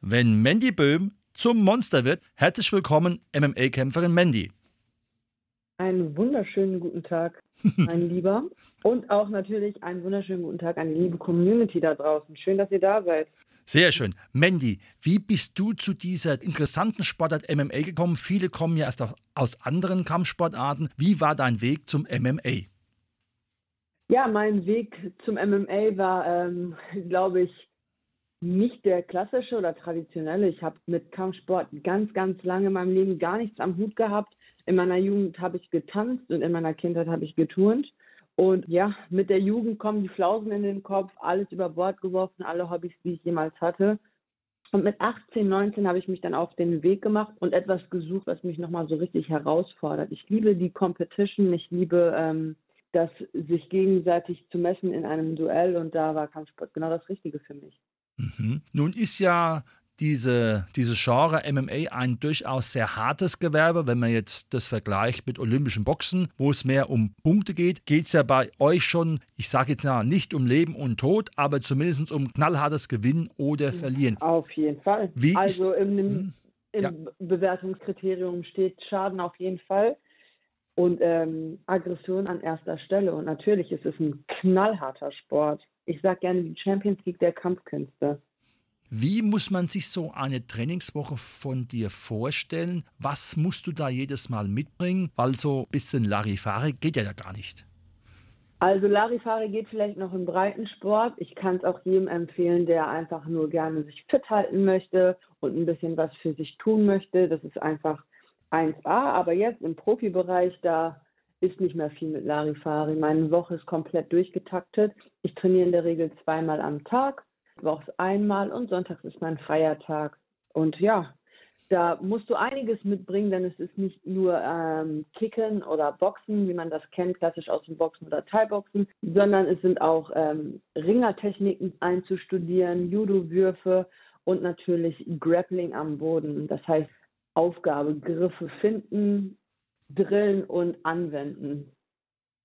Wenn Mandy Böhm zum Monster wird. Herzlich willkommen, MMA-Kämpferin Mandy. Einen wunderschönen guten Tag, mein Lieber. Und auch natürlich einen wunderschönen guten Tag an die liebe Community da draußen. Schön, dass ihr da seid. Sehr schön. Mandy, wie bist du zu dieser interessanten Sportart MMA gekommen? Viele kommen ja erst aus anderen Kampfsportarten. Wie war dein Weg zum MMA? Ja, mein Weg zum MMA war, ähm, glaube ich, nicht der klassische oder traditionelle. Ich habe mit Kampfsport ganz, ganz lange in meinem Leben gar nichts am Hut gehabt. In meiner Jugend habe ich getanzt und in meiner Kindheit habe ich geturnt. Und ja, mit der Jugend kommen die Flausen in den Kopf, alles über Bord geworfen, alle Hobbys, die ich jemals hatte. Und mit 18, 19 habe ich mich dann auf den Weg gemacht und etwas gesucht, was mich nochmal so richtig herausfordert. Ich liebe die Competition, ich liebe ähm, das sich gegenseitig zu messen in einem Duell und da war Kampfsport genau das Richtige für mich. Mhm. Nun ist ja diese, dieses Genre MMA ein durchaus sehr hartes Gewerbe. Wenn man jetzt das vergleicht mit olympischen Boxen, wo es mehr um Punkte geht, geht es ja bei euch schon, ich sage jetzt mal, nicht um Leben und Tod, aber zumindest um knallhartes Gewinnen oder Verlieren. Auf jeden Fall. Wie also im, im, mhm. im ja. Bewertungskriterium steht Schaden auf jeden Fall und ähm, Aggression an erster Stelle. Und natürlich ist es ein knallharter Sport. Ich sage gerne die Champions League der Kampfkünste. Wie muss man sich so eine Trainingswoche von dir vorstellen? Was musst du da jedes Mal mitbringen? Weil so ein bisschen Larifare geht ja, gar nicht. Also Larifare geht vielleicht noch im Breitensport. Ich kann es auch jedem empfehlen, der einfach nur gerne sich fit halten möchte und ein bisschen was für sich tun möchte. Das ist einfach 1a, aber jetzt im Profibereich, da ist nicht mehr viel mit Larifari. Meine Woche ist komplett durchgetaktet. Ich trainiere in der Regel zweimal am Tag, Wochs einmal und sonntags ist mein Feiertag. Und ja, da musst du einiges mitbringen, denn es ist nicht nur ähm, Kicken oder Boxen, wie man das kennt, klassisch aus dem Boxen oder Thai-Boxen, sondern es sind auch ähm, Ringertechniken einzustudieren, Judo-Würfe und natürlich Grappling am Boden. Das heißt, Aufgabe, Griffe finden, drillen und anwenden.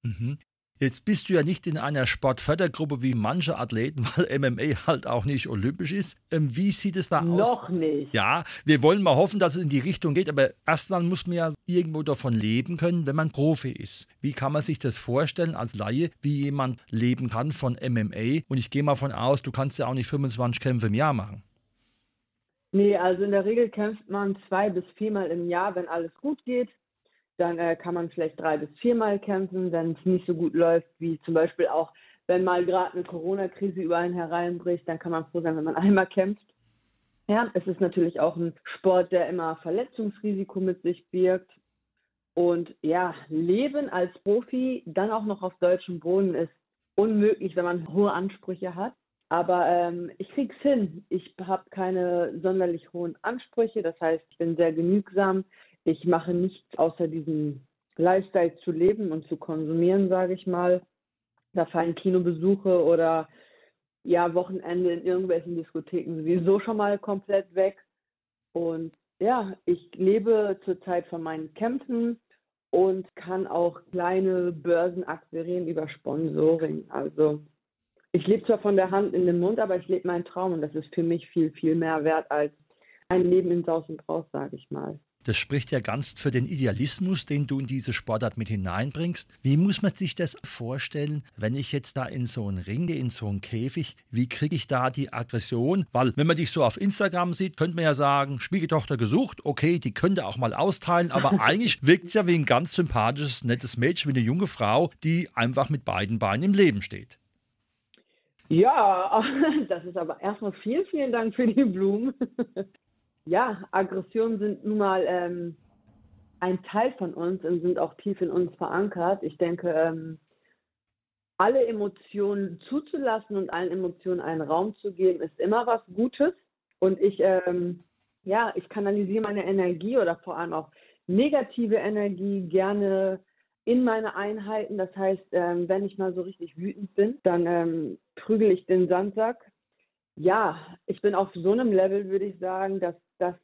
Mhm. Jetzt bist du ja nicht in einer Sportfördergruppe wie manche Athleten, weil MMA halt auch nicht olympisch ist. Ähm, wie sieht es da Noch aus? Noch nicht. Ja, wir wollen mal hoffen, dass es in die Richtung geht, aber erstmal muss man ja irgendwo davon leben können, wenn man Profi ist. Wie kann man sich das vorstellen als Laie, wie jemand leben kann von MMA? Und ich gehe mal von aus, du kannst ja auch nicht 25 Kämpfe im Jahr machen. Nee, also in der Regel kämpft man zwei bis viermal im Jahr, wenn alles gut geht. Dann äh, kann man vielleicht drei bis viermal kämpfen, wenn es nicht so gut läuft, wie zum Beispiel auch, wenn mal gerade eine Corona-Krise über einen hereinbricht, dann kann man froh sein, wenn man einmal kämpft. Ja, es ist natürlich auch ein Sport, der immer Verletzungsrisiko mit sich birgt. Und ja, Leben als Profi, dann auch noch auf deutschem Boden, ist unmöglich, wenn man hohe Ansprüche hat. Aber ähm, ich krieg's hin. Ich habe keine sonderlich hohen Ansprüche. Das heißt, ich bin sehr genügsam. Ich mache nichts außer diesen Lifestyle zu leben und zu konsumieren, sage ich mal. Da fallen Kinobesuche oder ja, Wochenende in irgendwelchen Diskotheken sowieso schon mal komplett weg. Und ja, ich lebe zurzeit von meinen Kämpfen und kann auch kleine Börsen akquirieren über Sponsoring. Also ich lebe zwar von der Hand in den Mund, aber ich lebe meinen Traum und das ist für mich viel, viel mehr wert als ein Leben in Saus und Braus, sage ich mal. Das spricht ja ganz für den Idealismus, den du in diese Sportart mit hineinbringst. Wie muss man sich das vorstellen, wenn ich jetzt da in so einen Ring gehe, in so einen Käfig? Wie kriege ich da die Aggression? Weil, wenn man dich so auf Instagram sieht, könnte man ja sagen, Schwiegertochter gesucht, okay, die könnte auch mal austeilen, aber eigentlich wirkt es ja wie ein ganz sympathisches, nettes Mädchen, wie eine junge Frau, die einfach mit beiden Beinen im Leben steht. Ja, das ist aber erstmal vielen, vielen Dank für die Blumen. ja, Aggressionen sind nun mal ähm, ein Teil von uns und sind auch tief in uns verankert. Ich denke, ähm, alle Emotionen zuzulassen und allen Emotionen einen Raum zu geben, ist immer was Gutes. Und ich ähm, ja, ich kanalisiere meine Energie oder vor allem auch negative Energie gerne in meine Einheiten. Das heißt, ähm, wenn ich mal so richtig wütend bin, dann ähm, prügel ich den Sandsack. Ja, ich bin auf so einem Level, würde ich sagen, dass das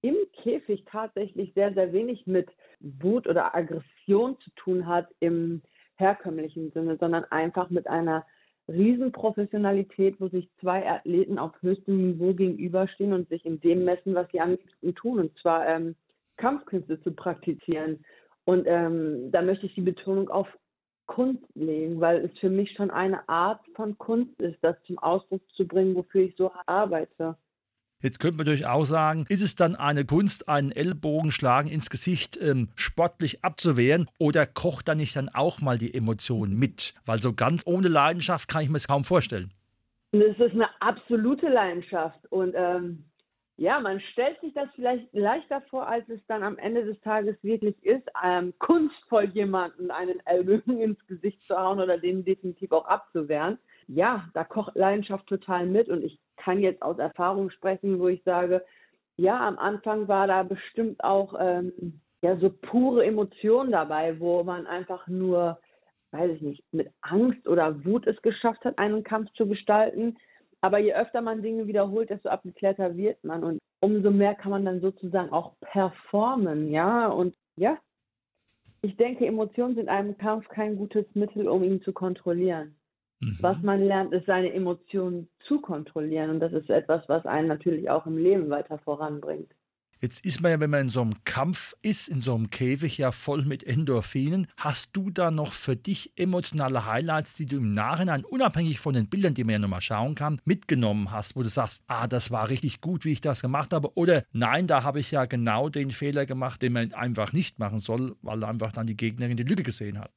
im Käfig tatsächlich sehr, sehr wenig mit Wut oder Aggression zu tun hat im herkömmlichen Sinne, sondern einfach mit einer Riesenprofessionalität, wo sich zwei Athleten auf höchstem Niveau gegenüberstehen und sich in dem messen, was sie am liebsten tun, und zwar ähm, Kampfkünste zu praktizieren. Und ähm, da möchte ich die Betonung auf Kunst legen, weil es für mich schon eine Art von Kunst ist, das zum Ausdruck zu bringen, wofür ich so arbeite. Jetzt könnte man natürlich auch sagen, ist es dann eine Kunst, einen Ellbogenschlagen ins Gesicht ähm, sportlich abzuwehren oder kocht da nicht dann auch mal die Emotion mit? Weil so ganz ohne Leidenschaft kann ich mir es kaum vorstellen. Es ist eine absolute Leidenschaft und ähm, ja, man stellt sich das vielleicht leichter vor, als es dann am Ende des Tages wirklich ist, ähm, kunstvoll jemanden einen Ellbogen ins Gesicht zu hauen oder den definitiv auch abzuwehren. Ja, da kocht Leidenschaft total mit und ich kann jetzt aus Erfahrung sprechen, wo ich sage, ja, am Anfang war da bestimmt auch ähm, ja so pure Emotionen dabei, wo man einfach nur, weiß ich nicht, mit Angst oder Wut es geschafft hat, einen Kampf zu gestalten. Aber je öfter man Dinge wiederholt, desto abgeklärter wird man und umso mehr kann man dann sozusagen auch performen, ja. Und ja, ich denke, Emotionen sind einem Kampf kein gutes Mittel, um ihn zu kontrollieren. Mhm. Was man lernt, ist seine Emotionen zu kontrollieren. Und das ist etwas, was einen natürlich auch im Leben weiter voranbringt. Jetzt ist man ja, wenn man in so einem Kampf ist, in so einem Käfig ja voll mit Endorphinen. Hast du da noch für dich emotionale Highlights, die du im Nachhinein, unabhängig von den Bildern, die man ja nochmal schauen kann, mitgenommen hast, wo du sagst, ah, das war richtig gut, wie ich das gemacht habe? Oder nein, da habe ich ja genau den Fehler gemacht, den man einfach nicht machen soll, weil einfach dann die Gegnerin die Lücke gesehen hat.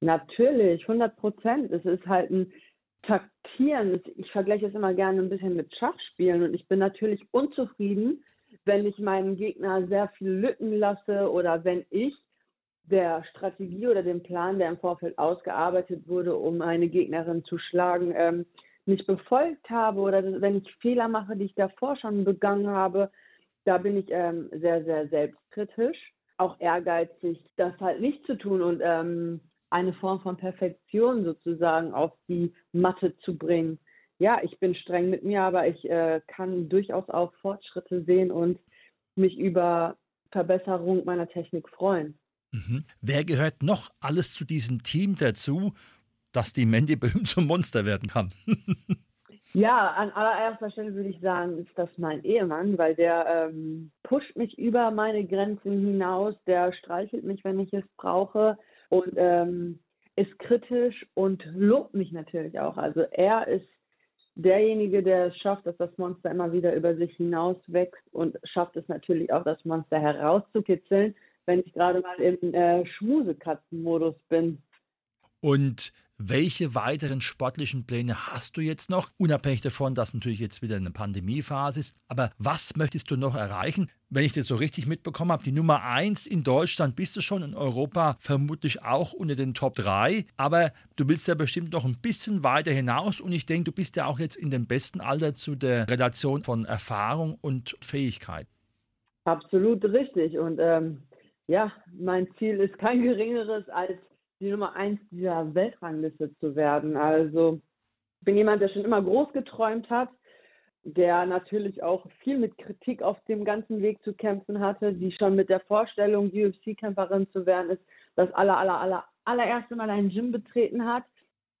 Natürlich, 100 Prozent. Es ist halt ein Taktieren. Ich vergleiche es immer gerne ein bisschen mit Schachspielen und ich bin natürlich unzufrieden, wenn ich meinen Gegner sehr viele Lücken lasse oder wenn ich der Strategie oder dem Plan, der im Vorfeld ausgearbeitet wurde, um eine Gegnerin zu schlagen, ähm, nicht befolgt habe oder wenn ich Fehler mache, die ich davor schon begangen habe, da bin ich ähm, sehr, sehr selbstkritisch, auch ehrgeizig, das halt nicht zu tun und ähm, eine Form von Perfektion sozusagen auf die Matte zu bringen. Ja, ich bin streng mit mir, aber ich äh, kann durchaus auch Fortschritte sehen und mich über Verbesserung meiner Technik freuen. Mhm. Wer gehört noch alles zu diesem Team dazu, dass die Mandy Böhm zum Monster werden kann? ja, an allererster Stelle würde ich sagen, ist das mein Ehemann, weil der ähm, pusht mich über meine Grenzen hinaus, der streichelt mich, wenn ich es brauche und ähm, ist kritisch und lobt mich natürlich auch. Also er ist derjenige, der es schafft, dass das Monster immer wieder über sich hinaus wächst und schafft es natürlich auch, das Monster herauszukitzeln, wenn ich gerade mal im äh, Schmusekatzenmodus bin. Und welche weiteren sportlichen Pläne hast du jetzt noch? Unabhängig davon, dass natürlich jetzt wieder eine Pandemiephase ist. Aber was möchtest du noch erreichen? Wenn ich das so richtig mitbekommen habe, die Nummer eins in Deutschland bist du schon, in Europa vermutlich auch unter den Top 3. Aber du willst ja bestimmt noch ein bisschen weiter hinaus. Und ich denke, du bist ja auch jetzt in dem besten Alter zu der Relation von Erfahrung und Fähigkeit. Absolut richtig. Und ähm, ja, mein Ziel ist kein geringeres als die Nummer eins dieser Weltrangliste zu werden. Also ich bin jemand, der schon immer groß geträumt hat, der natürlich auch viel mit Kritik auf dem ganzen Weg zu kämpfen hatte, die schon mit der Vorstellung, UFC-Kämpferin zu werden, ist das aller, aller, aller, allererste Mal ein Gym betreten hat.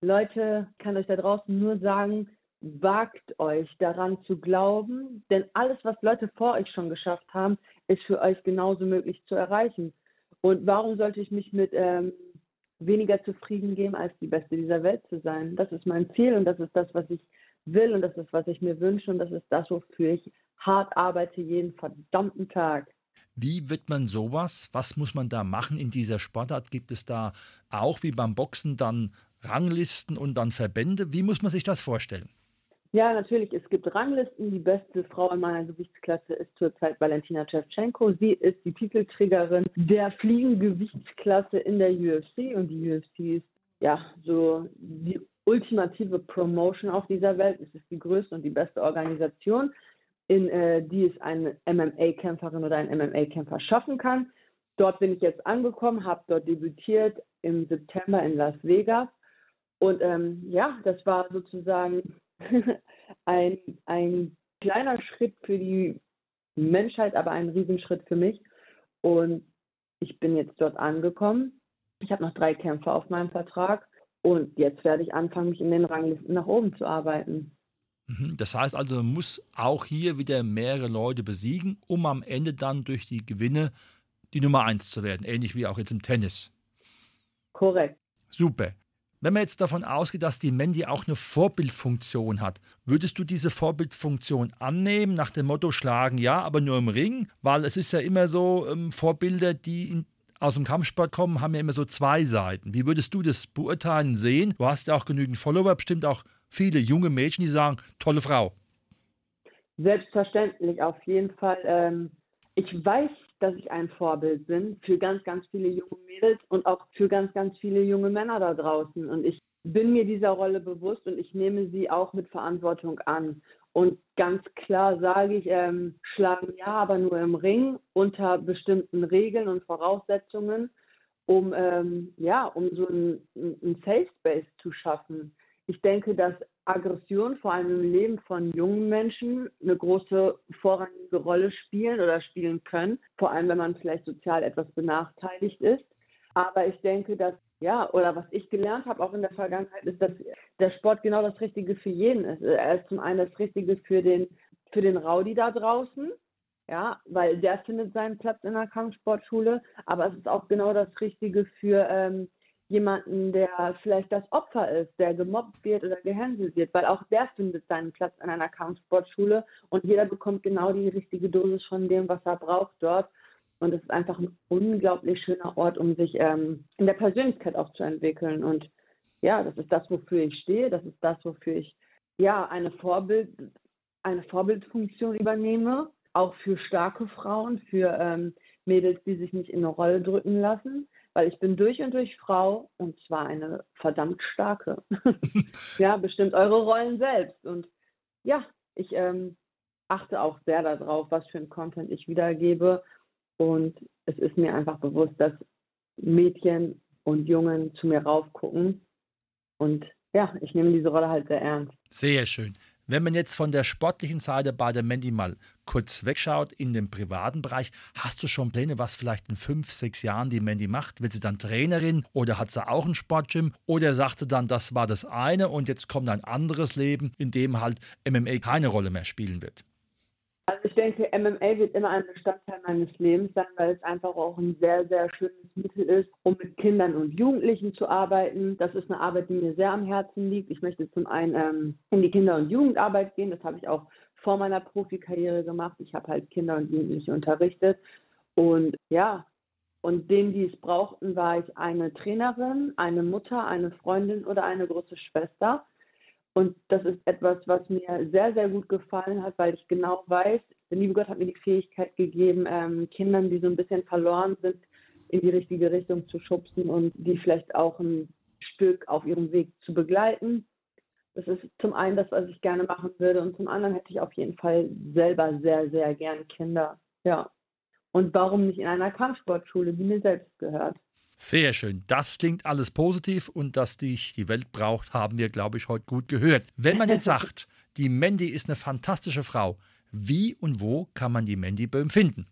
Leute, kann euch da draußen nur sagen, wagt euch daran zu glauben, denn alles, was Leute vor euch schon geschafft haben, ist für euch genauso möglich zu erreichen. Und warum sollte ich mich mit ähm, weniger zufrieden geben, als die Beste dieser Welt zu sein. Das ist mein Ziel und das ist das, was ich will und das ist, was ich mir wünsche und das ist das, wofür ich hart arbeite jeden verdammten Tag. Wie wird man sowas? Was muss man da machen in dieser Sportart? Gibt es da auch wie beim Boxen dann Ranglisten und dann Verbände? Wie muss man sich das vorstellen? Ja, natürlich. Es gibt Ranglisten. Die beste Frau in meiner Gewichtsklasse ist zurzeit Valentina Shevchenko. Sie ist die Titelträgerin der Fliegengewichtsklasse in der UFC und die UFC ist ja so die ultimative Promotion auf dieser Welt. Es ist die größte und die beste Organisation. in äh, die es eine MMA-Kämpferin oder ein MMA-Kämpfer schaffen kann. Dort bin ich jetzt angekommen, habe dort debütiert im September in Las Vegas. Und ähm, ja, das war sozusagen ein, ein kleiner Schritt für die Menschheit, aber ein Riesenschritt für mich. Und ich bin jetzt dort angekommen. Ich habe noch drei Kämpfe auf meinem Vertrag und jetzt werde ich anfangen, mich in den Ranglisten nach oben zu arbeiten. Mhm. Das heißt also, man muss auch hier wieder mehrere Leute besiegen, um am Ende dann durch die Gewinne die Nummer eins zu werden, ähnlich wie auch jetzt im Tennis. Korrekt. Super. Wenn man jetzt davon ausgeht, dass die Mandy auch eine Vorbildfunktion hat, würdest du diese Vorbildfunktion annehmen, nach dem Motto schlagen ja, aber nur im Ring? Weil es ist ja immer so, ähm, Vorbilder, die in, aus dem Kampfsport kommen, haben ja immer so zwei Seiten. Wie würdest du das beurteilen, sehen? Du hast ja auch genügend Follower, bestimmt auch viele junge Mädchen, die sagen, tolle Frau. Selbstverständlich, auf jeden Fall. Ähm, ich weiß dass ich ein Vorbild bin für ganz, ganz viele junge Mädels und auch für ganz, ganz viele junge Männer da draußen. Und ich bin mir dieser Rolle bewusst und ich nehme sie auch mit Verantwortung an. Und ganz klar sage ich, ähm, schlagen ja, aber nur im Ring unter bestimmten Regeln und Voraussetzungen, um ähm, ja, um so ein, ein Safe Space zu schaffen. Ich denke, dass Aggression vor allem im Leben von jungen Menschen eine große vorrangige Rolle spielen oder spielen können, vor allem wenn man vielleicht sozial etwas benachteiligt ist. Aber ich denke, dass, ja, oder was ich gelernt habe auch in der Vergangenheit, ist, dass der Sport genau das Richtige für jeden ist. Er ist zum einen das Richtige für den, für den Rowdy da draußen, ja, weil der findet seinen Platz in der Kampfsportschule, aber es ist auch genau das Richtige für ähm, jemanden, der vielleicht das Opfer ist, der gemobbt wird oder gehänselt wird, weil auch der findet seinen Platz an einer Kampfsportschule und jeder bekommt genau die richtige Dosis von dem, was er braucht dort. Und es ist einfach ein unglaublich schöner Ort, um sich ähm, in der Persönlichkeit auch zu entwickeln. Und ja, das ist das, wofür ich stehe. Das ist das, wofür ich ja eine Vorbild, eine Vorbildfunktion übernehme, auch für starke Frauen, für ähm, Mädels, die sich nicht in eine Rolle drücken lassen weil ich bin durch und durch Frau und zwar eine verdammt starke. ja, bestimmt eure Rollen selbst. Und ja, ich ähm, achte auch sehr darauf, was für ein Content ich wiedergebe. Und es ist mir einfach bewusst, dass Mädchen und Jungen zu mir raufgucken. Und ja, ich nehme diese Rolle halt sehr ernst. Sehr schön. Wenn man jetzt von der sportlichen Seite bei der Mandy mal kurz wegschaut in den privaten Bereich, hast du schon Pläne, was vielleicht in fünf, sechs Jahren die Mandy macht? Wird sie dann Trainerin oder hat sie auch ein Sportgym? Oder sagt sie dann, das war das eine und jetzt kommt ein anderes Leben, in dem halt MMA keine Rolle mehr spielen wird? Also ich denke, MMA wird immer ein Bestandteil meines Lebens sein, weil es einfach auch ein sehr, sehr schönes Mittel ist, um mit Kindern und Jugendlichen zu arbeiten. Das ist eine Arbeit, die mir sehr am Herzen liegt. Ich möchte zum einen ähm, in die Kinder- und Jugendarbeit gehen. Das habe ich auch vor meiner Profikarriere gemacht. Ich habe halt Kinder und Jugendliche unterrichtet. Und ja, und denen, die es brauchten, war ich eine Trainerin, eine Mutter, eine Freundin oder eine große Schwester. Und das ist etwas, was mir sehr, sehr gut gefallen hat, weil ich genau weiß, der liebe Gott hat mir die Fähigkeit gegeben, ähm, Kindern, die so ein bisschen verloren sind, in die richtige Richtung zu schubsen und die vielleicht auch ein Stück auf ihrem Weg zu begleiten. Das ist zum einen das, was ich gerne machen würde und zum anderen hätte ich auf jeden Fall selber sehr, sehr gern Kinder. Ja. Und warum nicht in einer Kampfsportschule, die mir selbst gehört? Sehr schön. Das klingt alles positiv und dass dich die Welt braucht, haben wir, glaube ich, heute gut gehört. Wenn man jetzt sagt, die Mandy ist eine fantastische Frau, wie und wo kann man die Mandy Böhm finden?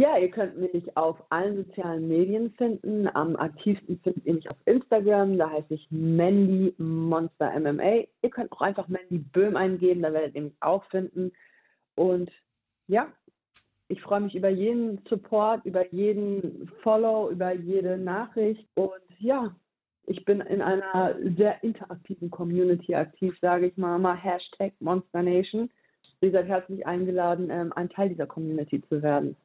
Ja, ihr könnt mich auf allen sozialen Medien finden. Am aktivsten findet ihr mich auf Instagram. Da heiße ich Mandy Monster MMA. Ihr könnt auch einfach Mandy Böhm eingeben, da werdet ihr mich auch finden. Und ja, ich freue mich über jeden Support, über jeden Follow, über jede Nachricht. Und ja, ich bin in einer sehr interaktiven Community aktiv, sage ich mal, mal Hashtag Monster Nation. Ihr seid herzlich eingeladen, ähm, ein Teil dieser Community zu werden.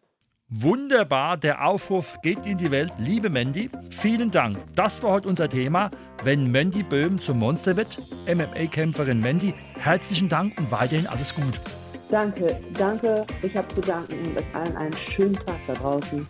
Wunderbar, der Aufruf geht in die Welt. Liebe Mandy, vielen Dank. Das war heute unser Thema. Wenn Mandy Böhm zum Monster wird, MMA-Kämpferin Mandy, herzlichen Dank und weiterhin alles Gute. Danke, danke. Ich habe zu danken und allen einen schönen Tag da draußen.